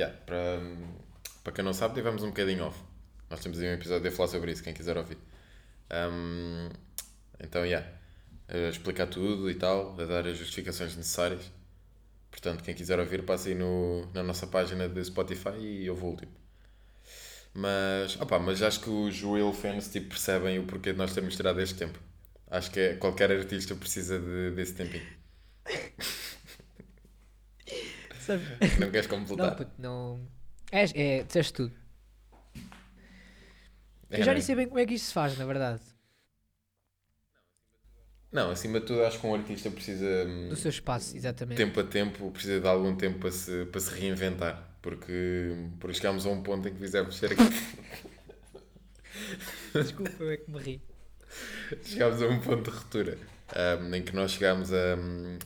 yeah, para, para quem não sabe, tivemos um bocadinho off. Nós temos aí um episódio a falar sobre isso, quem quiser ouvir. Um, então, yeah, explicar tudo e tal, a dar as justificações necessárias. Portanto, quem quiser ouvir, passa aí no, na nossa página de Spotify e ouve o último. Mas, opa, mas acho que os Real fans tipo, percebem o porquê de nós termos tirado este tempo. Acho que é, qualquer artista precisa de, desse tempinho. Sabe? Não queres Não, completar? puto, não. É, é, disseste tudo. É, Eu já não nem é? sei bem como é que isto se faz, na verdade. Não, acima de tudo, acho que um artista precisa. hum, Do seu espaço, exatamente. tempo a tempo, precisa de algum tempo para se, para se reinventar. Porque, porque chegámos a um ponto em que fizemos cerca Desculpa, eu é que me ri. chegámos a um ponto de ruptura. Hum, em que nós chegámos a,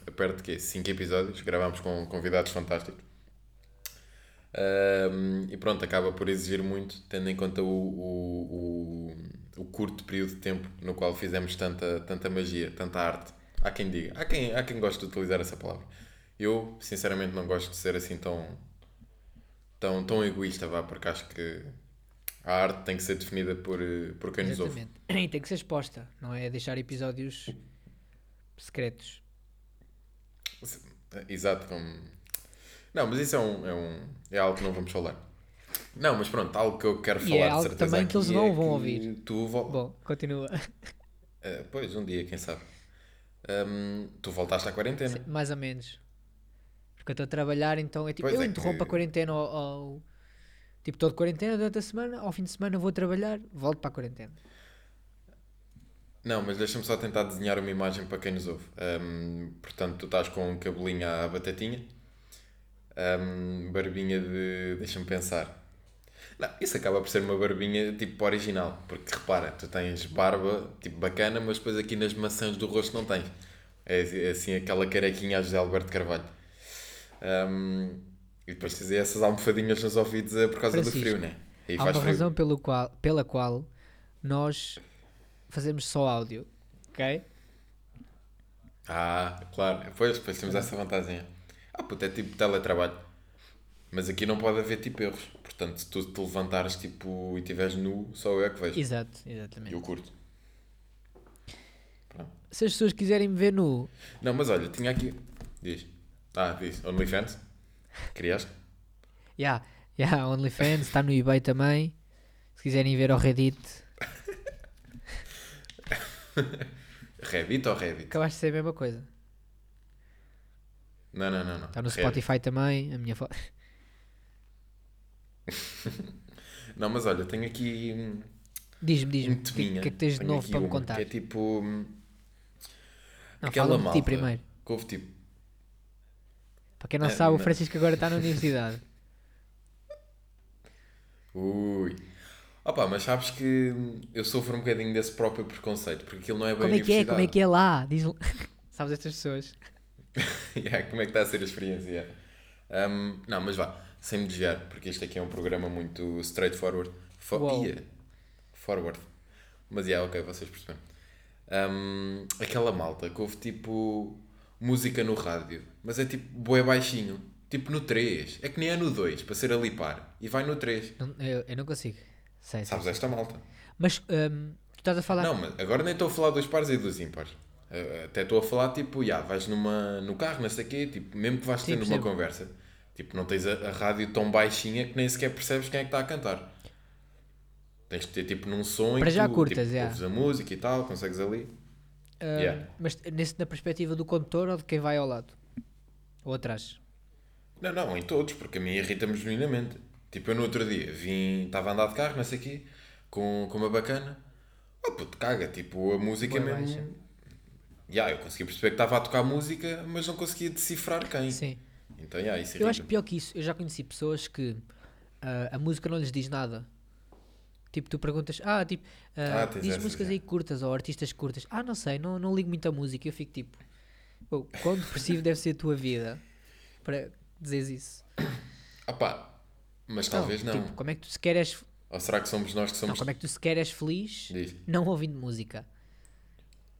a perto de quê? 5 episódios, gravámos com convidados fantásticos. Hum, e pronto, acaba por exigir muito, tendo em conta o, o, o, o curto período de tempo no qual fizemos tanta, tanta magia, tanta arte. Há quem diga, há quem, há quem goste de utilizar essa palavra. Eu, sinceramente, não gosto de ser assim tão, tão, tão egoísta, vá, porque acho que a arte tem que ser definida por, eh, por quem nos ouve. Exatamente. E tem que ser exposta, não é deixar episódios secretos. Exato, como... Não, mas isso é, um, é, um, é algo que não vamos falar. Não, mas pronto, algo que eu quero E falar é de algo certeza também que eles não é vão ouvir. Tu vol... Bom, continua. Eh, pois, um dia, quem sabe. Hum, tu voltaste à quarentena. Mais ou menos. Porque eu estou a trabalhar, então é tipo, Pois eu é interrompo que- a quarentena ao, ao- Tipo, estou de quarentena durante a semana, ao fim de semana vou trabalhar, volto para a quarentena. Não, mas deixa-me só tentar desenhar uma imagem para quem nos ouve. Hum, portanto, tu estás com um cabelinho à batatinha, hum, barbinha de. deixa-me pensar. Não, isso acaba por ser uma barbinha tipo original, porque repara, tu tens barba tipo bacana, mas depois aqui nas maçãs do rosto não tens. É assim aquela carequinha a José Alberto Carvalho. Hum, e depois tens essas almofadinhas nos ouvidos eh, por causa Francisco, do frio, né? Aí Há uma frio. razão pelo qual, pela qual nós fazemos só áudio, ok? Ah, claro. Pois, depois temos essa vantagem. Ah, puto, é tipo teletrabalho. Mas aqui não pode haver tipo erros. Portanto, se tu te levantares tipo, e estiveres nu, só eu é que vejo. Exato, exatamente. eu curto. Pronto. Se as pessoas quiserem me ver nu, Não, mas olha, tinha aqui. Diz. Ah, diz. OnlyFans? Criaste? já, já, OnlyFans, está no eBay também. Se quiserem ver ao Reddit, Reddit ou Reddit? acabaste de ser a mesma coisa. Não, não, não. não. Está no. Spotify também, a minha foto. Não, mas olha, tenho aqui. hum, Diz-me, diz-me, o que, é que tens de novo para me contar? Que é tipo. hum, Não, aquela malta ti primeiro. Que houve tipo. Para quem não Ah, sabe, o mas- Francisco agora está na universidade. Ui. Opa, mas sabes que eu sofro um bocadinho desse próprio preconceito, porque aquilo não é bem Como é que é? Como é que é lá? Diz Sabes estas pessoas? Yeah, como é que está a ser a experiência? Um, não, mas vá, sem me desviar, porque este aqui é um programa muito straightforward. Fo Uau. Yeah, forward. Mas yeah, ok, vocês perceberam. Um, aquela malta que houve tipo música no rádio, mas é tipo bué baixinho, tipo no 3. É que nem é no 2, para ser a lipar. E vai no 3. Não, eu, eu não consigo. Sei, sei. Sabes esta malta? Mas hum, tu estás a falar. Não, mas agora nem estou a falar dos pares e dos ímpares. Eh, Até estou a falar, tipo, já, vais numa, no carro, não sei o quê, tipo, mesmo que vais Sim, tendo uma percebo. conversa, tipo, não tens a, a rádio tão baixinha que nem sequer percebes quem é que está a cantar. Tens de ter, tipo, num som em Para que já tu, curtas, tipo, já. ouves a música e tal, consegues ali. hum, yeah. Mas nesse, na perspectiva do condutor ou de quem vai ao lado? Ou atrás? Não, não, em todos, porque a mim irrita-me genuinamente. Tipo, eu no outro dia vim, estava a andar de carro, não sei o quê, com, com uma bacana. Oh, puto, caga, tipo, a música Bué mesmo... baixa. Ya, eu consegui perceber que estava a tocar música, mas não conseguia decifrar quem. Sim. Então, yeah, isso Eu acho irrita-me. pior que isso. Eu já conheci pessoas que ah, a música não lhes diz nada. Tipo, tu perguntas, ah, tipo, ah, Ah, tens diz músicas é. aí curtas ou artistas curtas. Ah, não sei, não, não ligo muito a música. Eu fico tipo, "Pô, quão depressivo deve ser a tua vida para dizeres isso? Ah pá, mas talvez não. Tipo, como é que tu sequer és, Ou será que somos nós que não, somos... como é que tu sequer és feliz Diz. não ouvindo música?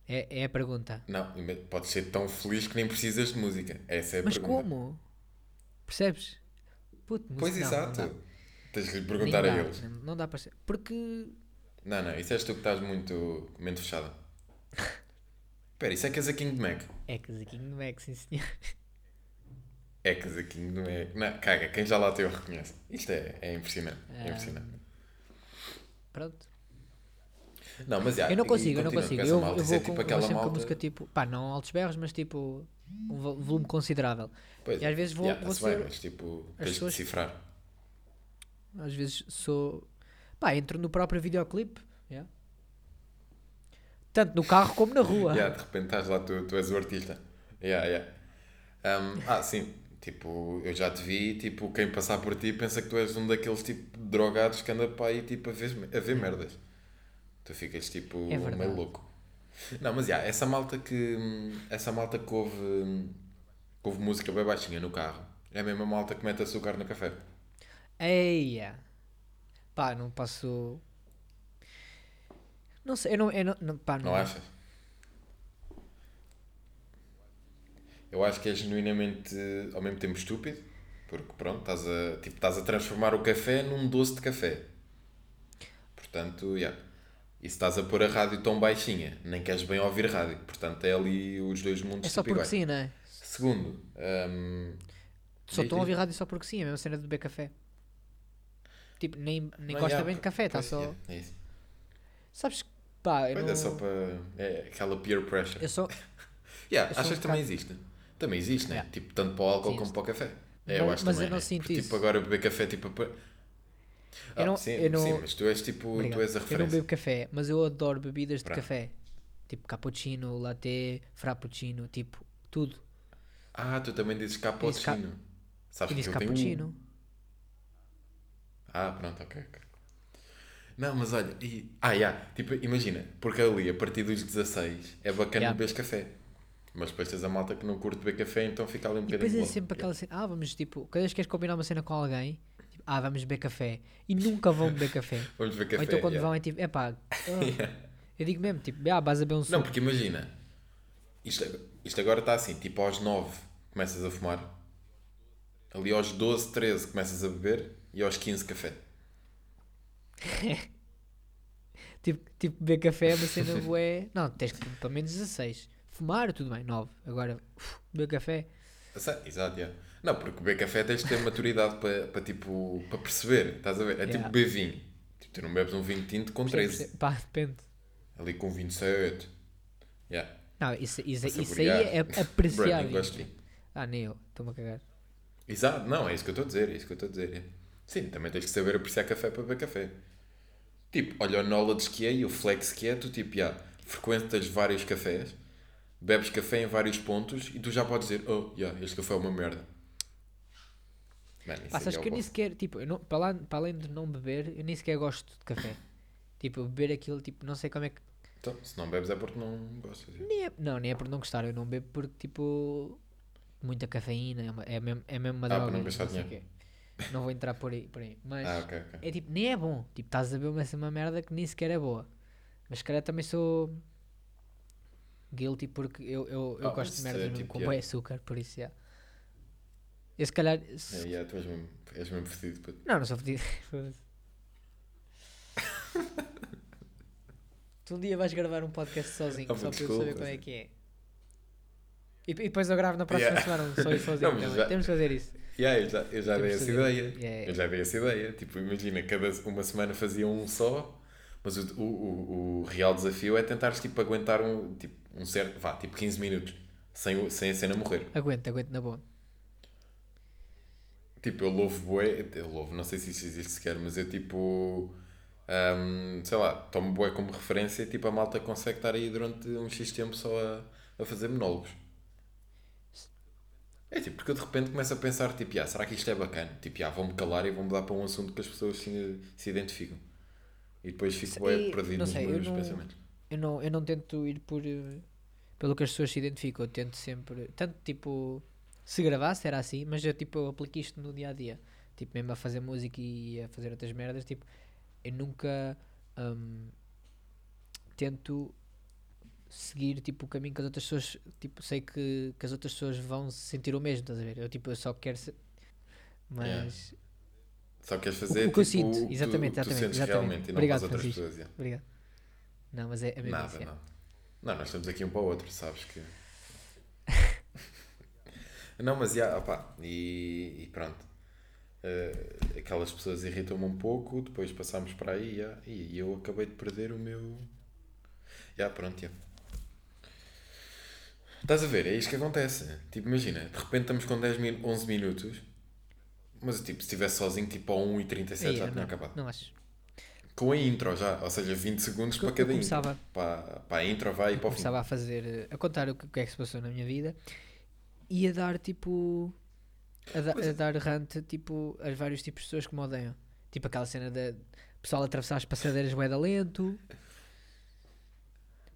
É, é a pergunta. Não, pode ser tão feliz que nem precisas de música. Essa é a Mas pergunta. como? Percebes? puto, música, Pois não, exato. Não. Tens de lhe perguntar a dá, eles. Não, não dá para ser. Porque. Não, não, isso és tu que estás muito mente fechada. Espera, isso é casaquinho de Mac. É casaquinho de Mac, sim senhor. É casaquinho de Mac. Não, caga, quem já lá teve reconhece. Isto é, é impressionante. É Ah, impressionante. Pronto. Não, mas já. eu não consigo, eu não com consigo. Eu, malta, eu vou é com, tipo vou aquela sempre com malta. música tipo. Pá, não altos berros, mas tipo. Um vo- volume considerável. Pois, e às vezes vou- yeah, vou tá-se bem, ser- mas tipo, tens de pessoas- decifrar. Às vezes sou. Pá, entro no próprio videoclipe. yeah. Tanto no carro como na rua. Yeah, de repente estás lá, tu, tu és o artista. Yeah, yeah. Um, ah, sim. Tipo, eu já te vi, tipo, quem passar por ti pensa que tu és um daqueles tipo drogados que anda para aí tipo, a ver, a ver merdas. Tu ficas tipo É meio louco. Não, mas já, essa malta que essa malta que ouve, que ouve música bem baixinha no carro é a mesma malta que mete açúcar no café. Eia. Pá, não posso. Não sei, eu não. Eu não, não, pá, não, Não achas? Eu acho que é genuinamente ao mesmo tempo estúpido, porque pronto, estás a, tipo, estás a transformar o café num doce de café. Portanto, yeah. E se estás a pôr a rádio tão baixinha, nem queres bem ouvir rádio. Portanto, é ali os dois mundos É só porque sim, não é? Segundo, hum, Só estão a ouvir rádio só porque sim, é a mesma cena de beber café. Tipo, nem, nem não, gosta yeah, bem de café, está só. yeah, é isso. Sabes que. Pá, eu Pois não. é só para. É aquela peer pressure. Eu só. Yeah, eu sou achas um que também existe? Também existe, né? Yeah. Tipo, tanto para o álcool como para o café. É, Mas- eu acho mas também, eu não né? sinto Porque, isso. Tipo, agora beber café, tipo... Ah, não- sim, eu não- sim, mas tu és tipo, Obrigado. tu és a Eu não referência. bebo café, mas eu adoro bebidas de Pronto. café. Tipo cappuccino, latte, frappuccino, tipo, tudo. Ah, tu também dizes cappuccino. Sabes E que eu tenho cappuccino. Ah, pronto, ok, ok. Não, mas olha, e... ah, yeah, tipo, imagina, porque ali a partir dos 16 é bacana Yeah. beber café. Mas depois tens a malta que não curte beber café, então fica ali um E bocadinho. depois é sempre aquela cena, ah, vamos tipo, cada vez que queres combinar uma cena com alguém, tipo, ah, vamos beber café. E nunca vão beber café. Vamos beber café. Ou então quando yeah. vão é tipo, é pá, eu digo mesmo, tipo, ah, vais a beber um Não, suco. porque imagina, isto, isto agora está assim, tipo aos 9 começas a fumar, ali aos 12, 13 começas a beber e aos 15 café. Tipo, tipo, beber café é uma cena bué. Não, tens que pelo menos 16. Fumar, tudo bem, 9. Agora, uf, beber café. Exa- Exato, yeah. Não, porque beber café tens de ter maturidade para, para, tipo, para perceber, estás a ver? É tipo Yeah. beber vinho. Tipo, tu não bebes um vinho tinto com 13, Pá, depende. ali com 27. Yeah. Não, isso, isso, isso aí é apreciável. Ah, nem eu, estou-me a cagar. Exato, não, é isso que eu estou a dizer, é isso que eu estou a dizer. Sim, também tens que saber apreciar café para beber café. Tipo, olha o knowledge que é e o flex que é, tu tipo, já, frequentas vários cafés, bebes café em vários pontos e tu já podes dizer, oh, já, este café é uma merda. Mano, aí sabes é que eu nem sequer, tipo, eu não, para, lá, para além de não beber, eu nem sequer gosto de café. tipo, beber aquilo, tipo, não sei como é que. Então, se não bebes é porque não gostas. Nem é, não, nem é por não gostar, eu não bebo porque, tipo, muita cafeína, é, uma- é, mesmo, é mesmo uma Ah, droga. não gastar sei quê. Não vou entrar por aí, por aí. Mas Ah, ok, ok. é tipo, nem é bom. Tipo, estás a beber uma, uma merda que nem sequer é boa. Mas se calhar também sou guilty porque eu, eu, eu Ah, gosto de merda é mesmo tipo, com yeah. açúcar, por isso já. Eu se calhar. se- É, yeah, tu és mesmo, és mesmo fedido. puto. Não, não sou fedido. Tu um dia vais gravar um podcast sozinho, Ah, só para eu saber como é que é. E, e depois eu gravo na próxima Yeah. semana um só eu sozinho Não, também. já- Temos que fazer isso. Yeah, eu já, eu já Temos dei de essa ideia. Yeah. Eu já dei essa ideia. Tipo, imagina, cada uma semana fazia um só, mas o, o, o, o real desafio é tentares tipo, aguentar um, tipo, um certo, vá, tipo 15 minutos, sem, sem a cena morrer. Aguento, aguento na boa. Tipo, eu louvo bué, eu louvo, não sei se isso existe sequer, mas eu tipo, hum, sei lá, tomo bué como referência e tipo, a malta consegue estar aí durante um X tempo só a, a fazer monólogos. É tipo, porque eu de repente começo a pensar, tipo, ah, será que isto é bacana? Tipo, ah, vou-me calar e vou mudar para um assunto que as pessoas se, se identificam. E depois fico E, perdido nos meus não- pensamentos. Eu não, eu não tento ir por eh, pelo que as pessoas se identificam, eu tento sempre, tanto tipo, se gravasse era assim, mas eu tipo, eu aplico isto no dia a dia, tipo, mesmo a fazer música e a fazer outras merdas, tipo, eu nunca hum, tento seguir tipo o caminho que as outras pessoas, tipo, sei que, que as outras pessoas vão se sentir o mesmo, estás a ver? Eu tipo, eu só quero ser, Mas. Só queres fazer o que eu tipo, sinto, o que exatamente, tu, tu exatamente, sentes exatamente. realmente e não Obrigado, Francisco. pessoas. yeah. Obrigado. Não, mas é, é mesmo Nada, é. não. Não, nós estamos aqui um para o outro, sabes que. não, mas já, opá, e, e pronto. Eh, aquelas pessoas irritam-me um pouco, depois passámos para aí já, e eu acabei de perder o meu. Já, pronto, já. Estás a ver? É isto que acontece. Tipo, imagina, de repente estamos com 10 min 11 minutos, mas tipo, se estivesse sozinho, tipo ao 1h37 já tinha não, acabado. não acho. Com a intro já, ou seja, 20 segundos para cada começava- intro. Para, para a intro vai e para o fim. Começava a fazer, eh, a contar o que, é que se passou na minha vida e a dar tipo. A, da- Pois é. a dar rant tipo a vários tipos de pessoas que me odeiam. Tipo aquela cena da pessoal a atravessar as passadeiras bué da lento,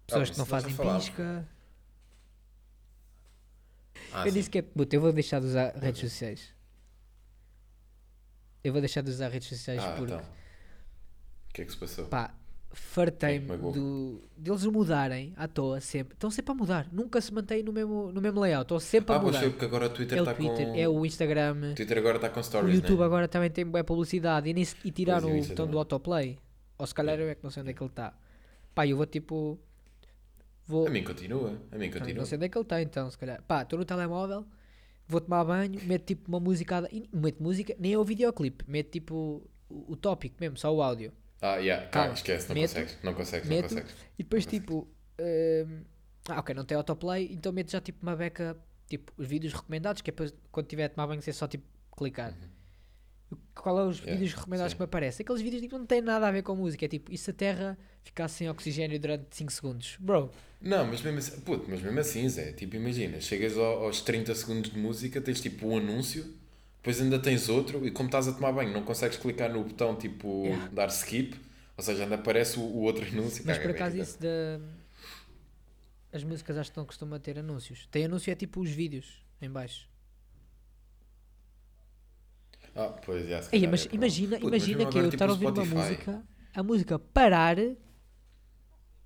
pessoas mas que não fazem pisca. Ah, eu sim. disse que é. Puta, eu vou deixar de usar redes sociais. Eu vou deixar de usar redes sociais Ah, porque então. O que é que se passou? pá, fartei-me magoou. do, deles mudarem à toa sempre. Estão sempre a mudar. Nunca se mantém no mesmo, no mesmo layout. Estão sempre a ah, pois mudar. foi porque agora o Twitter É está Twitter, com. é o Instagram, O Twitter agora está com o stories, YouTube né? agora também tem boa publicidade e, se- e tiraram o isso botão do autoplay. Ou se calhar eu é que não sei onde é que ele está. Pá, eu vou tipo. Vou. A mim continua. A mim Não, continua. não sei onde é que ele está então, se calhar. Pá, estou no telemóvel, vou tomar banho, meto tipo uma música. E meto música, nem é o videoclipe, meto tipo o tópico mesmo, só o áudio. Ah, yeah, Calma. calma, esquece, não Meto, consegues. Não consegues, não meto, consegues. E depois tipo. hum, ah, ok, não tem autoplay, então meto já tipo uma beca, tipo os vídeos recomendados, que é depois quando tiver a tomar banho ser só tipo clicar. Qual é os Uhum. Yeah, vídeos recomendados sim. que me aparecem? Aqueles vídeos tipo, não têm nada a ver com música. É tipo, e se a Terra ficasse sem oxigênio durante 5 segundos? Bro, Não, mas mesmo assim, puto, mas mesmo assim, Zé, tipo, imagina, chegas ao- aos 30 segundos de música, tens tipo um anúncio, depois ainda tens outro, e como estás a tomar banho, não consegues clicar no botão tipo Yeah. dar skip, ou seja, ainda aparece o, o outro anúncio. mas por acaso isso da. As músicas acho que não costumam ter anúncios. Tem anúncio é tipo os vídeos em baixo. Ah, pois, se Ei, mas é imagina, Puto, mas imagina que eu agora, estar a tipo, ouvir uma música, a música parar e,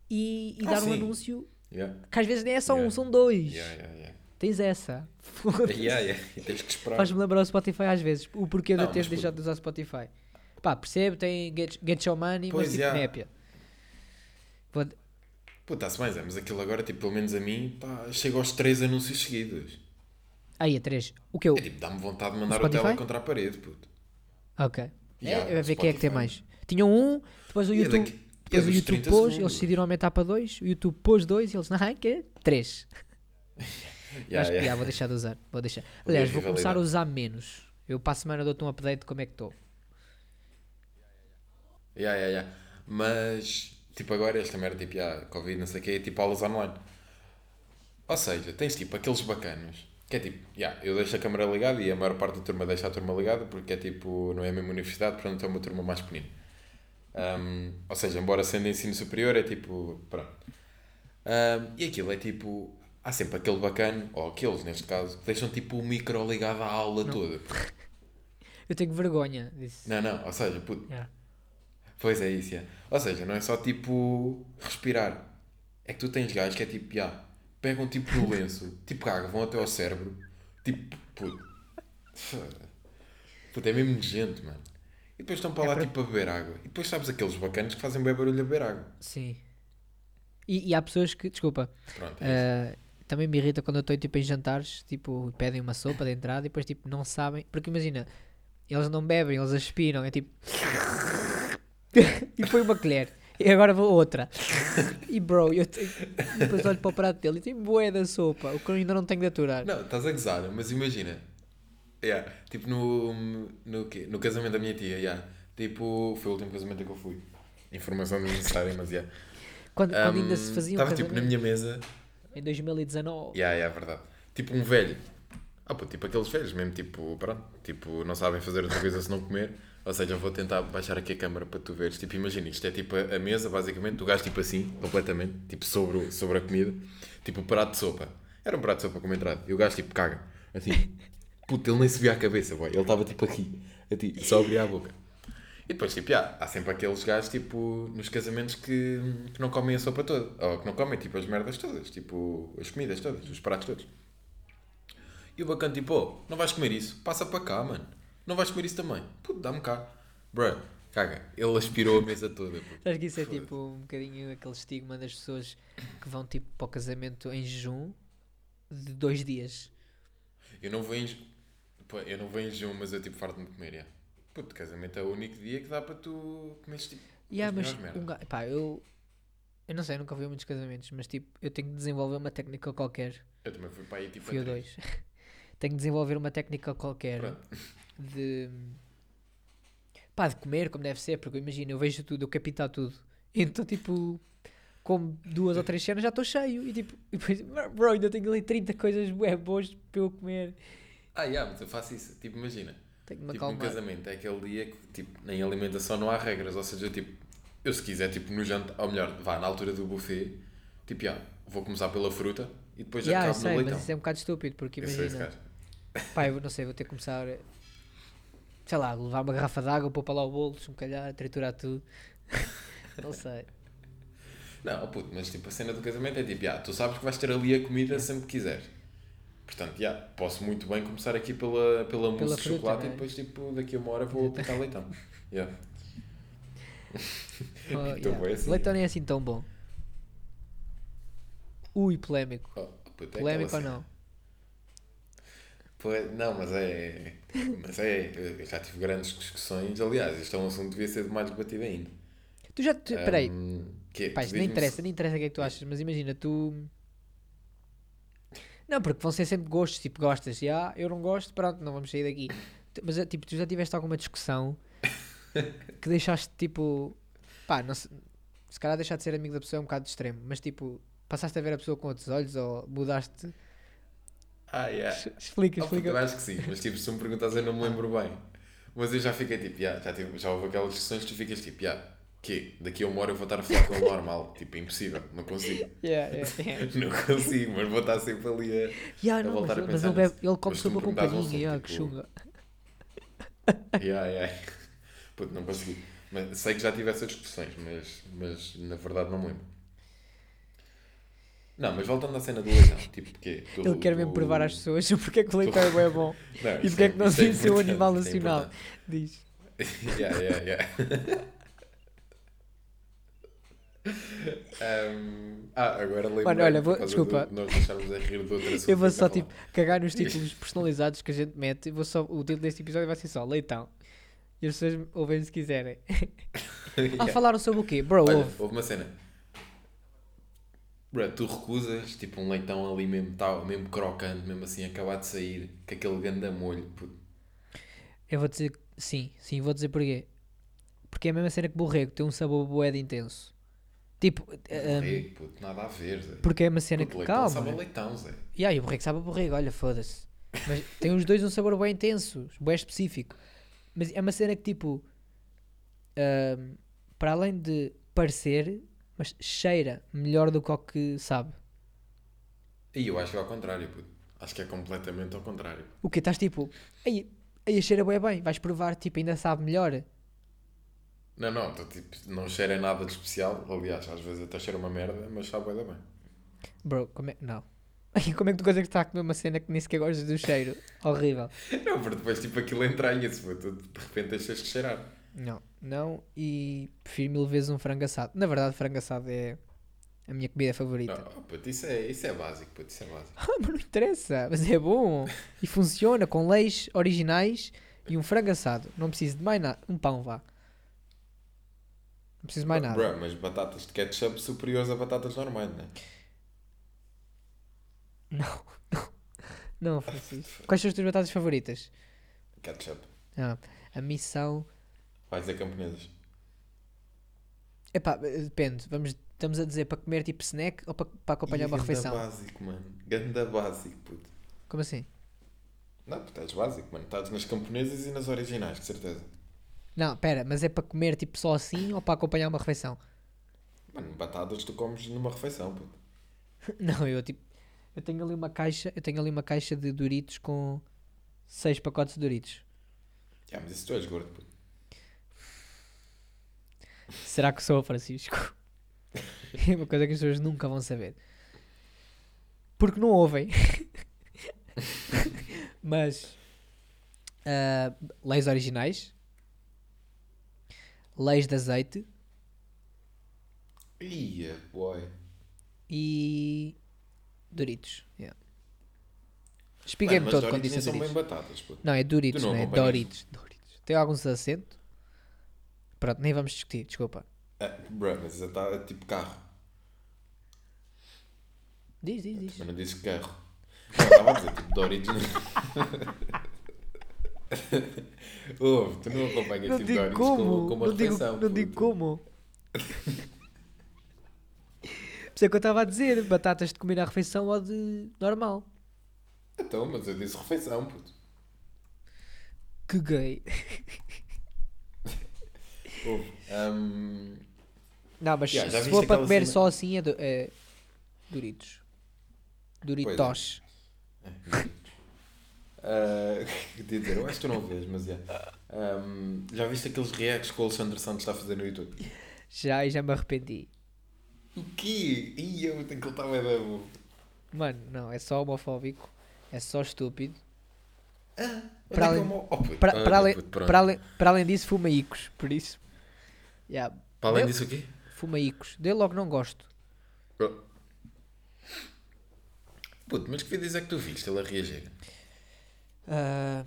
e Ah, dar um sim. anúncio Yeah, que às vezes nem é só um, Yeah. são dois. yeah. Tens essa. Yeah, yeah, tens que esperar. Faz-me lembrar o Spotify às vezes. O porquê de eu Não, ter mas, deixado de usar Spotify. Pá, percebo, tem Get, get Your Money, Pois, mas tipo yeah. népia. Pô, está-se bem, Zé, mas aquilo agora, tipo, pelo menos a mim, pá, chega aos três anúncios seguidos. Aí, a 3. O que eu. É tipo, dá-me vontade de mandar o Spotify? tela contra a parede, puto. Ok. Yeah, é, é ver quem é que tem mais. Tinham um, depois o é YouTube. daqui- é Depois o YouTube 30 pôs, eles segundos. decidiram aumentar para 2, o YouTube pôs 2 e eles, não, que é 3. Yeah, Acho que yeah. vou deixar de usar. Vou deixar. Aliás, vou começar a usar menos. Eu para a semana dou-te um update de como é que estou. Yeah, yeah, yeah. Mas, tipo, agora esta merda, tipo, yeah, Covid, não sei o quê, é tipo aulas online. Ou seja, tens tipo aqueles bacanos, que é tipo, yeah, eu deixo a câmera ligada e a maior parte da turma deixa a turma ligada porque é tipo, não é a mesma universidade, portanto é uma turma mais pequenina. Um, ou seja, embora sendo ensino superior, é tipo, pronto. Um, e aquilo é tipo, há sempre aquele bacano, ou aqueles neste caso, que deixam tipo o micro ligado à aula toda. Eu tenho vergonha disso. Não, não, ou seja, puto, Yeah. Pois é isso, é. Ou seja, não é só tipo respirar. É que tu tens gajos que é tipo, já, pegam tipo no lenço, tipo caga, vão até ao cérebro, tipo, puto. Puto, é mesmo nojento, mano. E depois estão para É lá para- tipo a beber água. E depois sabes aqueles bacanas que fazem bem barulho a beber água. Sim. E, e há pessoas que, desculpa, Pronto, é isso. Uh, também me irrita quando eu estou tipo, em jantares, tipo, pedem uma sopa de entrada e depois tipo, não sabem. Porque imagina, eles não bebem, eles aspiram, é tipo. e foi uma colher. E agora vou outra. E bro, eu tenho... depois olho para o prato dele e tem bué da sopa, o que eu ainda não tenho de aturar. Não, estás a gozar, mas imagina. Yeah, tipo no, no, quê? no casamento da minha tia, yeah. tipo, foi o último casamento que eu fui. Informação desnecessária, mas yeah. Quando, quando ainda se Um, fazia um Estava tipo na minha mesa em 2019. Yeah, yeah, é verdade. Tipo um velho. Ah, pô, tipo aqueles velhos mesmo, tipo, pronto, tipo, não sabem fazer outra coisa se não comer. Ou seja, eu vou tentar baixar aqui a câmera para tu veres. Tipo, imagina, isto é tipo a, a mesa, basicamente, o gajo tipo assim, completamente, tipo sobre, sobre a comida. Tipo o prato de sopa. Era um prato de sopa como entrada. E o gajo tipo caga. Assim. Puta, ele nem se via a cabeça, boy. Ele estava tipo aqui. Assim, só abria a boca. E depois, tipo, yeah, há sempre aqueles gajos, tipo, nos casamentos que, que não comem a sopa toda. Ou que não comem, tipo, as merdas todas. Tipo, as comidas todas, os pratos todos. E o bacana, tipo, oh, não vais comer isso? Passa para cá, mano. Não vais comer isso também? Puto, dá-me cá. Bruh, caga. Ele aspirou a mesa toda. Acho que isso é tipo um bocadinho aquele estigma das pessoas que vão tipo para o casamento em jejum de dois dias. Eu não vou em. Eu não vou em jejum, mas eu tipo farto-me de comer, yeah. Puto, casamento é o único dia que dá para tu comeres tipo. Yeah, as mas um ga- pá, eu, eu não sei, nunca a muitos casamentos, mas tipo, eu tenho que desenvolver uma técnica qualquer. Eu também fui para aí tipo. Fui a dois. tenho que desenvolver uma técnica qualquer Pronto. de pá, de comer como deve ser, porque imagina, eu vejo tudo, eu capito tudo. Então tipo, como duas ou três cenas já estou cheio e tipo, e depois, bro, ainda tenho ali 30 coisas bué boas para eu comer. Ah, yeah, mas eu faço isso. Tipo, imagina. Tenho que me Tipo, acalmar. casamento é aquele dia que, tipo, em alimentação não há regras. Ou seja, tipo, eu se quiser, tipo, no jantar, ou melhor, vá na altura do buffet, tipo, já, vou começar pela fruta e depois Yeah, eu acabo sei, no mas leitão. isso é um bocado estúpido, porque imagina, pá, eu não sei, vou ter que começar, sei lá, levar uma garrafa de água, pôr para lá o bolo, se me calhar, triturar tudo. não sei. Não, oh puto, mas tipo, a cena do casamento é tipo, já, tu sabes que vais ter ali a comida sempre que quiseres. Portanto, já, posso muito bem começar aqui pela, pela mousse Pela de chocolate e depois, tipo, daqui a uma hora vou aplicar leitão. Yeah. Oh, Então yeah. assim, Leitão nem é assim tão bom. Ui, polémico. Oh, puto, é Polémico ou não? é- não, mas é. Mas é. Eu já tive grandes discussões. Aliás, isto é um assunto que devia ser mais debatido ainda. Tu já, tu, peraí, Um, que é, isto nem interessa, nem interessa o que é que tu achas, mas imagina, tu. Não, porque vão ser sempre gostos, tipo, gostas, e ah, eu não gosto, pronto, não vamos sair daqui. Mas é, tipo, tu já tiveste alguma discussão que deixaste tipo. Pá, não se, se calhar deixar de ser amigo da pessoa é um bocado extremo, mas tipo, passaste a ver a pessoa com outros olhos ou mudaste. Ah, yeah. Explica, Oh, explica. eu acho que sim, mas tipo, se me perguntas, eu não me lembro bem. Mas eu já fiquei tipo, yeah, já, tive, já houve aquelas discussões que tu ficas tipo, yeah, que daqui a uma hora eu vou estar a falar com ele normal. tipo, é impossível, não consigo. Yeah, yeah, yeah. Não consigo, mas vou estar sempre ali a. Yeah, A não, mas, voltar a mas pensar ele, bebe, nisso. ele come Mas sopa com perguntas um palhinha, yeah, assunto, que tipo- chunga. Yeah, yeah. Puto, não consegui. Mas sei que já tive essas discussões, mas, mas na verdade não me lembro. Não, mas voltando à cena do leitão, tipo, porque Ele quer mesmo provar às pessoas porque é que o leitão é bom. Não, E porque é que não devia ser um animal é nacional? Diz. yeah, yeah, yeah. Um, ah, agora lembro. Mano, olha, vou- desculpa. nós deixarmos a rir do outro Eu vou só falar. tipo cagar nos títulos personalizados que a gente mete. Vou só, o título deste episódio vai ser só Leitão. E as pessoas ouvem se quiserem. Ah, Yeah. falaram sobre o quê? Bro, Olha, ouve. houve uma cena. Bro, tu recusas, tipo, um leitão ali mesmo, tal, mesmo crocante, mesmo assim, acabado de sair, com aquele ganda molho. puto. Eu vou dizer sim, sim, vou dizer porquê. Porque é a mesma cena que borrego, tem um sabor de intenso. Tipo, um, Borrego, puto, nada a ver, Zé. porque é uma cena Puto, que. Calma. sabe a leitão, Zé. E aí, o borrego sabe a borrego, olha, foda-se. Mas tem os dois um sabor bem intenso, bem específico. Mas é uma cena que, tipo, ahm, para além de parecer, mas cheira melhor do que o que sabe. E eu acho que é ao contrário, puto. Acho que é completamente ao contrário. O que estás tipo, aí, aí cheira bem bem, vais provar, tipo, ainda sabe melhor. Não, não, tô, tipo, não cheira nada de especial. Aliás, às vezes até cheira uma merda, mas sabe da bem. Bro, como é. Não. Como é que tu consegues estar a comer uma cena que nem sequer gostas do cheiro? Horrível. Não, porque depois tipo aquilo entranha-se, puto. De repente deixas de cheirar. Não, não. E prefiro mil vezes um frango assado. Na verdade, frango assado é a minha comida favorita. Não, oh, puto, isso é, isso é básico, puto, isso é básico. Ah, mas não interessa, mas é bom. E funciona com leis originais e um frango assado. Não preciso de mais nada. Um pão, vá. Não preciso mais nada. Bro, mas batatas de ketchup superiores a batatas normais, não é? Não, não. Não, Francisco. Quais são as tuas batatas favoritas? Ketchup. Ah, a missão. Vais dizer camponesas. Epá, depende. Vamos, estamos a dizer para comer tipo snack ou para, para acompanhar Ih, uma ganda refeição? básico, mano. Ganda básico, puto. Como assim? Não, puto, estás básico, mano. Estás nas camponesas e nas originais, de certeza. Não, pera, mas é para comer tipo só assim ou para acompanhar uma refeição? Mano, batatas tu comes numa refeição, puto. Não, eu tipo. Eu tenho ali uma caixa. Eu tenho ali uma caixa de Doritos com seis pacotes de Doritos. Já, mas isso tu és gordo, puto. Será que sou, Francisco? É uma coisa que as pessoas nunca vão saber. Porque não ouvem. Mas ah, leis originais, leis de azeite Ia, boy. e Doritos. Yeah. Mas todo quando Doritos disse nem são Doritos. bem batatas, puto. Não, é Doritos, não não, é? Doritos. Doritos. Tem alguns acentos. Pronto, nem vamos discutir, desculpa. Ah, bro, mas já está tipo carro. Diz, diz, diz. Mas não disse carro. Não, estava a dizer tipo Doritos. Ouve, tu não acompanhas Não tipo digo como, com, com uma não, digo, refeição. não digo como. Por isso é que eu estava a dizer, batatas de comer à refeição ou de normal. Então, mas eu disse refeição, puto. Que gay. Ouve, hum, Não, mas Yeah, se for para comer cena- só assim é, do- é Doritos. é. Doritos. Ah, o ia dizer? Eu acho que tu não vês, mas é. Hum, já viste aqueles reacts que o Alexandre Santos está a fazer no YouTube? Já e já me arrependi. O quê? Ih, eu tenho que ele estava a dar. Mano, não, é só homofóbico. É só estúpido. Para Para além- oh, Para, além, para, além, para além disso, fumaicos. Por isso. Yeah. Para além Eu- disso aqui? Fumaicos. Dele logo não gosto. Puto, mas que vídeos é que tu viste ele a reagir? Ah,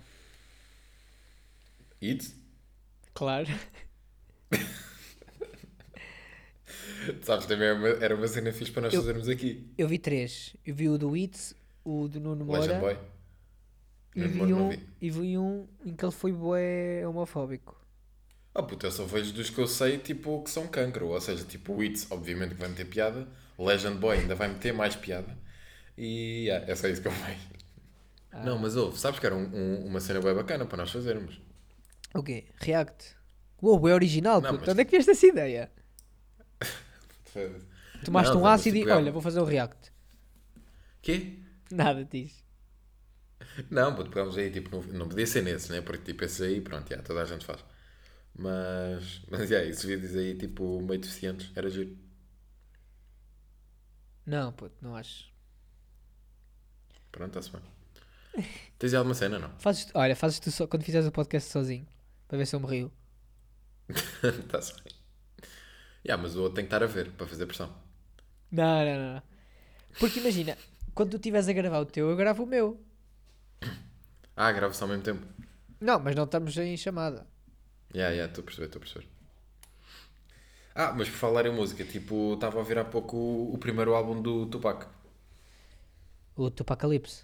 It? claro. Sabes, também era uma, era uma cena fixe para nós Eu- fazermos aqui. Eu vi três. Eu vi o do Itz, o do Nuno. Legend Boy. E Nuno vi, um, vi. e vi um em que ele foi bué homofóbico. Oh puto, eu só vejo dos que eu sei, tipo, que são cancro. Ou seja, tipo, o It, obviamente que vai meter piada. Legend Boy ainda vai meter mais piada. E yeah, é só isso que eu vejo. Não, mas ouve, sabes que era um- um- uma cena bem bacana para nós fazermos. O quê? React. Uou, é original, Não, puto. mas- Onde é que vieste essa ideia? Tomaste Não, um ácido tipo, e é- olha, vou fazer um react. Quê? Nada diz. Não, puto, pegámos aí, tipo, não, não podia ser nesses, né? Porque tipo, esses aí, pronto, já, toda a gente faz. Mas, mas, já, esses vídeos aí, tipo, meio deficientes, era giro. Não, puto, não acho. Pronto, está-se bem. Tens alguma cena, não? Fazes, tu- olha, fazes tu só quando fizeres o podcast sozinho. Para ver se eu me rio. Está-se bem. Já, mas o outro tem que estar a ver, para fazer pressão. Não, não, não. não. Porque imagina, quando tu estiveres a gravar o teu, eu gravo o meu. Ah, grava-se ao mesmo tempo. Não, mas não estamos em chamada. Já, já, estou a perceber, estou a perceber. Ah, mas por falar em música, tipo, estava a ouvir há pouco o, o primeiro álbum do Tupac. O Tupacalipse.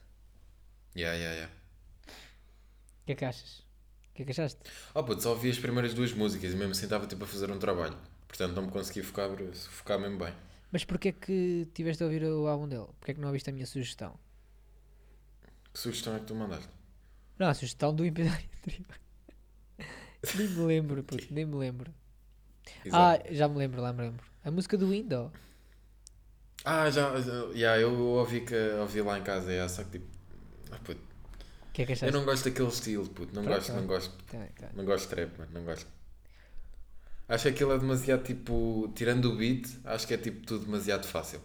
Já, já, já. O que é que achas? O que é que achaste? Oh, puto, só ouvi as primeiras duas músicas e mesmo assim estava tipo a fazer um trabalho. Portanto, não me consegui focar, focar mesmo bem. Mas porquê é que tiveste a ouvir o álbum dele? Porquê é que não ouviste a minha sugestão? Que sugestão é que tu mandaste? Não, a sugestão do episódio anterior. nem me lembro, puto, nem me lembro. Ah, Exato. já me lembro, lá me lembro. A música do Window. Ah, já, já, já, eu ouvi, que, ouvi lá em casa, já, só que tipo. Ah, puto, que é que eu achaste? não gosto daquele estilo, puto, não Pronto, gosto, não gosto, Tá, tá. não gosto de trap, mano, não gosto. Acho que aquilo é demasiado tipo. Tirando o beat, acho que é tipo tudo demasiado fácil.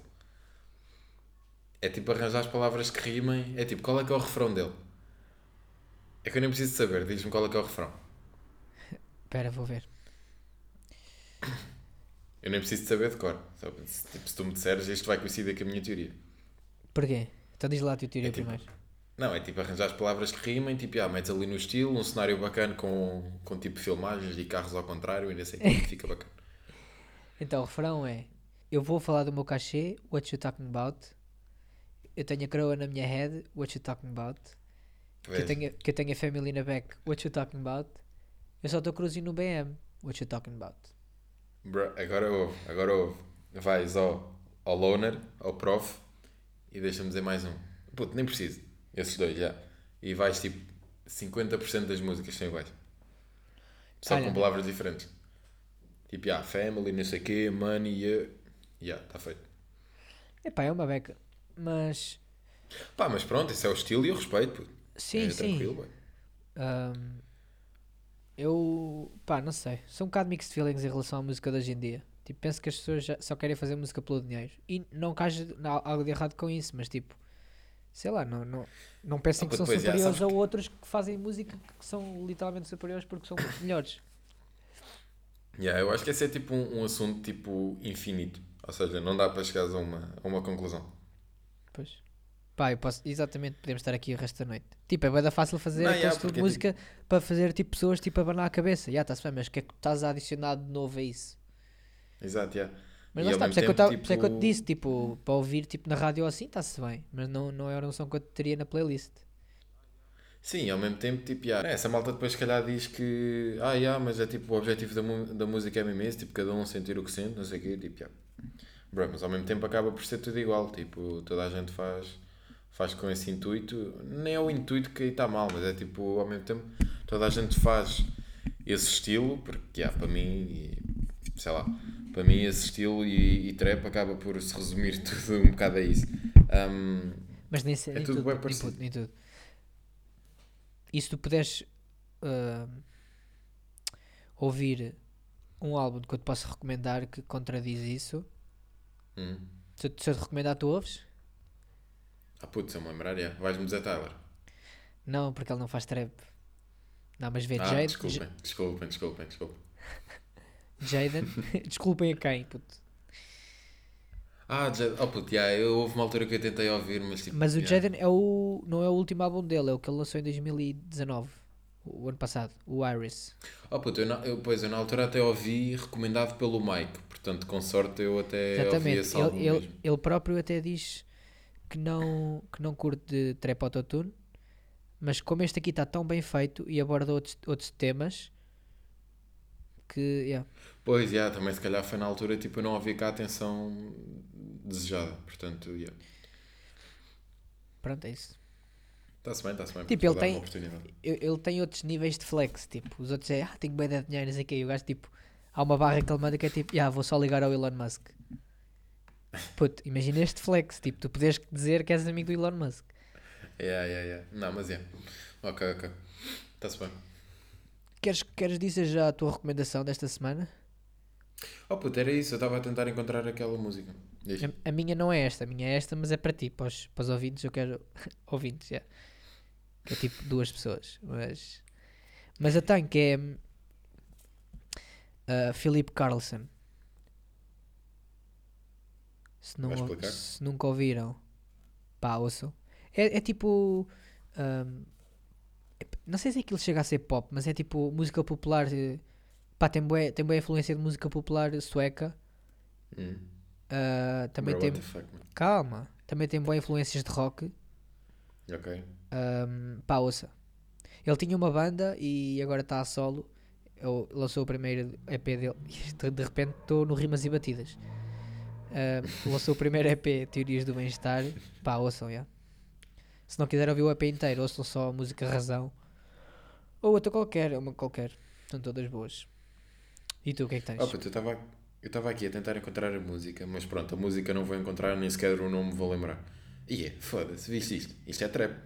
É tipo arranjar as palavras que rimem. É tipo, qual é que é o refrão dele? É que eu nem preciso saber, diz-me qual é que é o refrão. Espera, vou ver. Eu nem preciso de saber de cor. Só, tipo, se tu me disseres, isto vai coincidir com a minha teoria. Porquê? Então diz lá a tua teoria É tipo- primeiro. Não, é tipo arranjar as palavras que rimem, tipo, ah, metes ali no estilo, um cenário bacana com, com tipo filmagens e carros ao contrário e não sei o que, fica bacana. Então o refrão é: Eu vou falar do meu cachê, what you talking about? Eu tenho a coroa na minha head, what you talking about? Que eu, tenho, que eu tenho a family na back, what you talking about? Eu só estou cruzinho no BM, what you talking about? Bro, agora ouve, agora ouve. Vais ao, ao loner, ao prof e deixa-me dizer mais um. Puto, nem preciso. Esses dois, já. E vais tipo 50% das músicas são iguais. Só Olha. com palavras diferentes. Tipo, ah, family, não sei o quê, money, yeah. Yeah, está feito. Epá, é uma beca. Mas, Pá, mas pronto, esse é o estilo e eu respeito, puto. sim, é sim. tranquilo. Ahm, eu, pá, não sei. Sou um bocado mixed feelings em relação à música de hoje em dia. Tipo, penso que as pessoas só querem fazer música pelo dinheiro. E não que haja algo de errado com isso, mas tipo, sei lá, não, não, não pensem Ah, que são superiores sabes a outros que fazem música que são literalmente superiores porque são melhores. Yeah, eu acho que esse é tipo um, um assunto tipo infinito. Ou seja, não dá para chegares a uma, a uma conclusão. Pois. Pá, eu posso, exatamente, podemos estar aqui o resto da noite. Tipo, é bem fácil fazer Não, yeah, de porque, música para fazer tipo pessoas tipo a abanar a cabeça. Já está-se bem, mas o que é que estás a adicionar de novo a isso? Exato, yeah. Mas lá está, por mesmo isso é, que eu tempo, tava- por isso é que eu te tipo- disse, tipo, para ouvir tipo, na rádio ou assim, está-se bem. Mas não, não era um som que eu teria na playlist. Sim, ao mesmo tempo, tipo, yeah, essa malta depois se calhar diz que ah, mas é tipo o objetivo da, mu- da música é mesmo esse, tipo, cada um sentir o que sente, não sei o quê, tipo, yeah. Bro, mas ao mesmo tempo acaba por ser tudo igual, tipo, toda a gente faz, faz com esse intuito, nem é o intuito que aí está mal, mas é tipo, ao mesmo tempo, toda a gente faz esse estilo, porque, yeah, para mim, sei lá, para mim esse estilo e, e trap acaba por se resumir tudo um bocado a isso. Um, Mas nem, sei, É nem tudo tudo, bem nem, tudo, nem tudo. E se tu puderes ah, ouvir um álbum que eu te posso recomendar que contradiz isso, hum. se eu, se eu te recomendar, tu ouves? Ah, putz, eu me lembrar, yeah. vais-me dizer Tyler. Não, porque ele não faz trap. Não, mas vê Ah, Jade, desculpem, desculpem, desculpem, desculpem. Jaden. Desculpem a quem, puto. Ah, Jade, oh puto, yeah, eu, houve uma altura que eu tentei ouvir, mas tipo. Mas o yeah. Jaden é o, não é o último álbum dele, é o que ele lançou em 2019, o ano passado, o Iris. Oh puto, eu, na- eu, pois, eu na altura até ouvi recomendado pelo Mike, portanto, com sorte eu até ouvi Exatamente, esse álbum ele, mesmo. ele próprio até diz que não, que não curte de trap autotune, mas como este aqui está tão bem feito e aborda outros, outros temas, que, yeah. Pois, yeah, também se calhar foi na altura, tipo, eu não havia cá a atenção desejada, portanto, yeah. pronto, é isso. Está-se bem, está-se bem. Tipo, ele tem- Ele tem outros níveis de flex, tipo, os outros é, ah, tenho bem de dinheiro, não sei o quê, e o gajo, tipo, há uma barra que ele manda que é tipo, ah, vou só ligar ao Elon Musk. Puto, imagina este flex, tipo, tu podes dizer que és amigo do Elon Musk. Yeah, yeah, yeah. Não, mas é. Ok, ok. Está-se bem. Queres, queres dizer já a tua recomendação desta semana? Oh puto, era isso, eu estava a tentar encontrar aquela música. A, a minha não é esta, a minha é esta, mas é para ti, para os, para os ouvintes, eu quero ouvintes, já. Que é tipo duas pessoas, mas... Mas eu tenho que é... Uh, Philip Carlson. Se, não, se nunca ouviram, pá, ouçam. É, é tipo... um, não sei se aquilo chega a ser pop, mas é tipo música popular... eh, Pá, tem boa, tem boa influência de música popular sueca. Hum. Uh, também Bro, tem... fuck. Calma. Também tem boas influências de rock. Ok. Um, pá, ouça. Ele tinha uma banda e agora está a solo. Ele lançou o primeiro EP dele. De repente estou no Rimas e Batidas. Lançou o primeiro EP, Teorias do Bem-Estar. Pá, ouçam, já. Se não quiser ouvir o EP inteiro, ouçam só a música Razão. Ou outra qualquer, uma qualquer. São todas boas. E tu, o que é que tens? Puto, eu estava eu estava aqui a tentar encontrar a música, mas pronto, a música não vou encontrar, nem sequer o nome vou lembrar. E é, foda-se, viste isto? Isto é trap.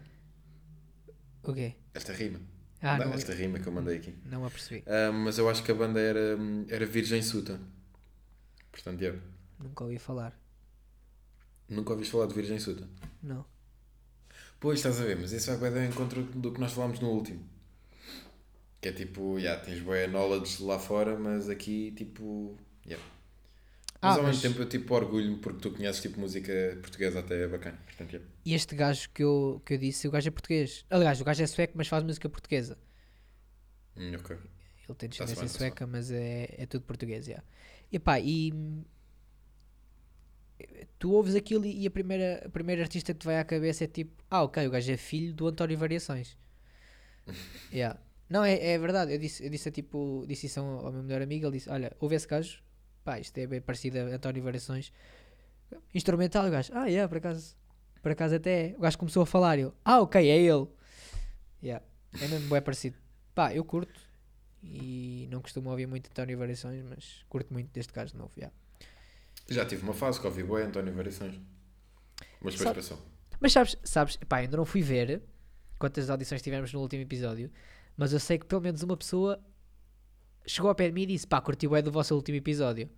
O quê? Esta rima. Ah, Não, não, esta rima que eu mandei aqui. não a percebi. Ah, mas eu acho que a banda era, era Virgem Suta. Portanto, eu. Nunca ouvi falar. Nunca ouviste falar de Virgem Suta? Não. Pois, estás a ver, mas isso vai bem ao encontro do que nós falámos no último. Que é tipo, já, tens boa knowledge lá fora, mas aqui, tipo, yeah. Mas Ah, ao mas- mesmo tempo eu tipo orgulho-me porque tu conheces tipo música portuguesa até é bacana. Portanto, yeah. E este gajo que eu, que eu disse, o gajo é português. Aliás, o gajo é sueco, mas faz música portuguesa. Hum, ok. Ele tem descendência tá-se sueca, mas é, é tudo português, já. E pá, e... Tu ouves aquilo e a primeira, a primeira artista que te vai à cabeça é tipo... Ah, ok, o gajo é filho do António Variações. yeah. Não, é, é verdade. Eu disse, eu disse, tipo, disse isso ao ao meu melhor amigo. Ele disse, olha, ouve esse gajo. Pá, isto é bem parecido a António Variações. Instrumental, o gajo. Ah, yeah, por acaso... Por acaso até é. O gajo começou a falar e eu... Ah, ok, é ele. Yeah. É mesmo bem parecido. Pá, eu curto. E não costumo ouvir muito António Variações, mas curto muito deste gajo novo. Yeah. Já tive uma fase que ouvi boa António Variações. Mas depois Sabe- passou. Mas sabes, sabes, pá, ainda não fui ver quantas audições tivemos no último episódio, mas eu sei que pelo menos uma pessoa chegou ao pé de mim e disse: pá, curti o do vosso último episódio.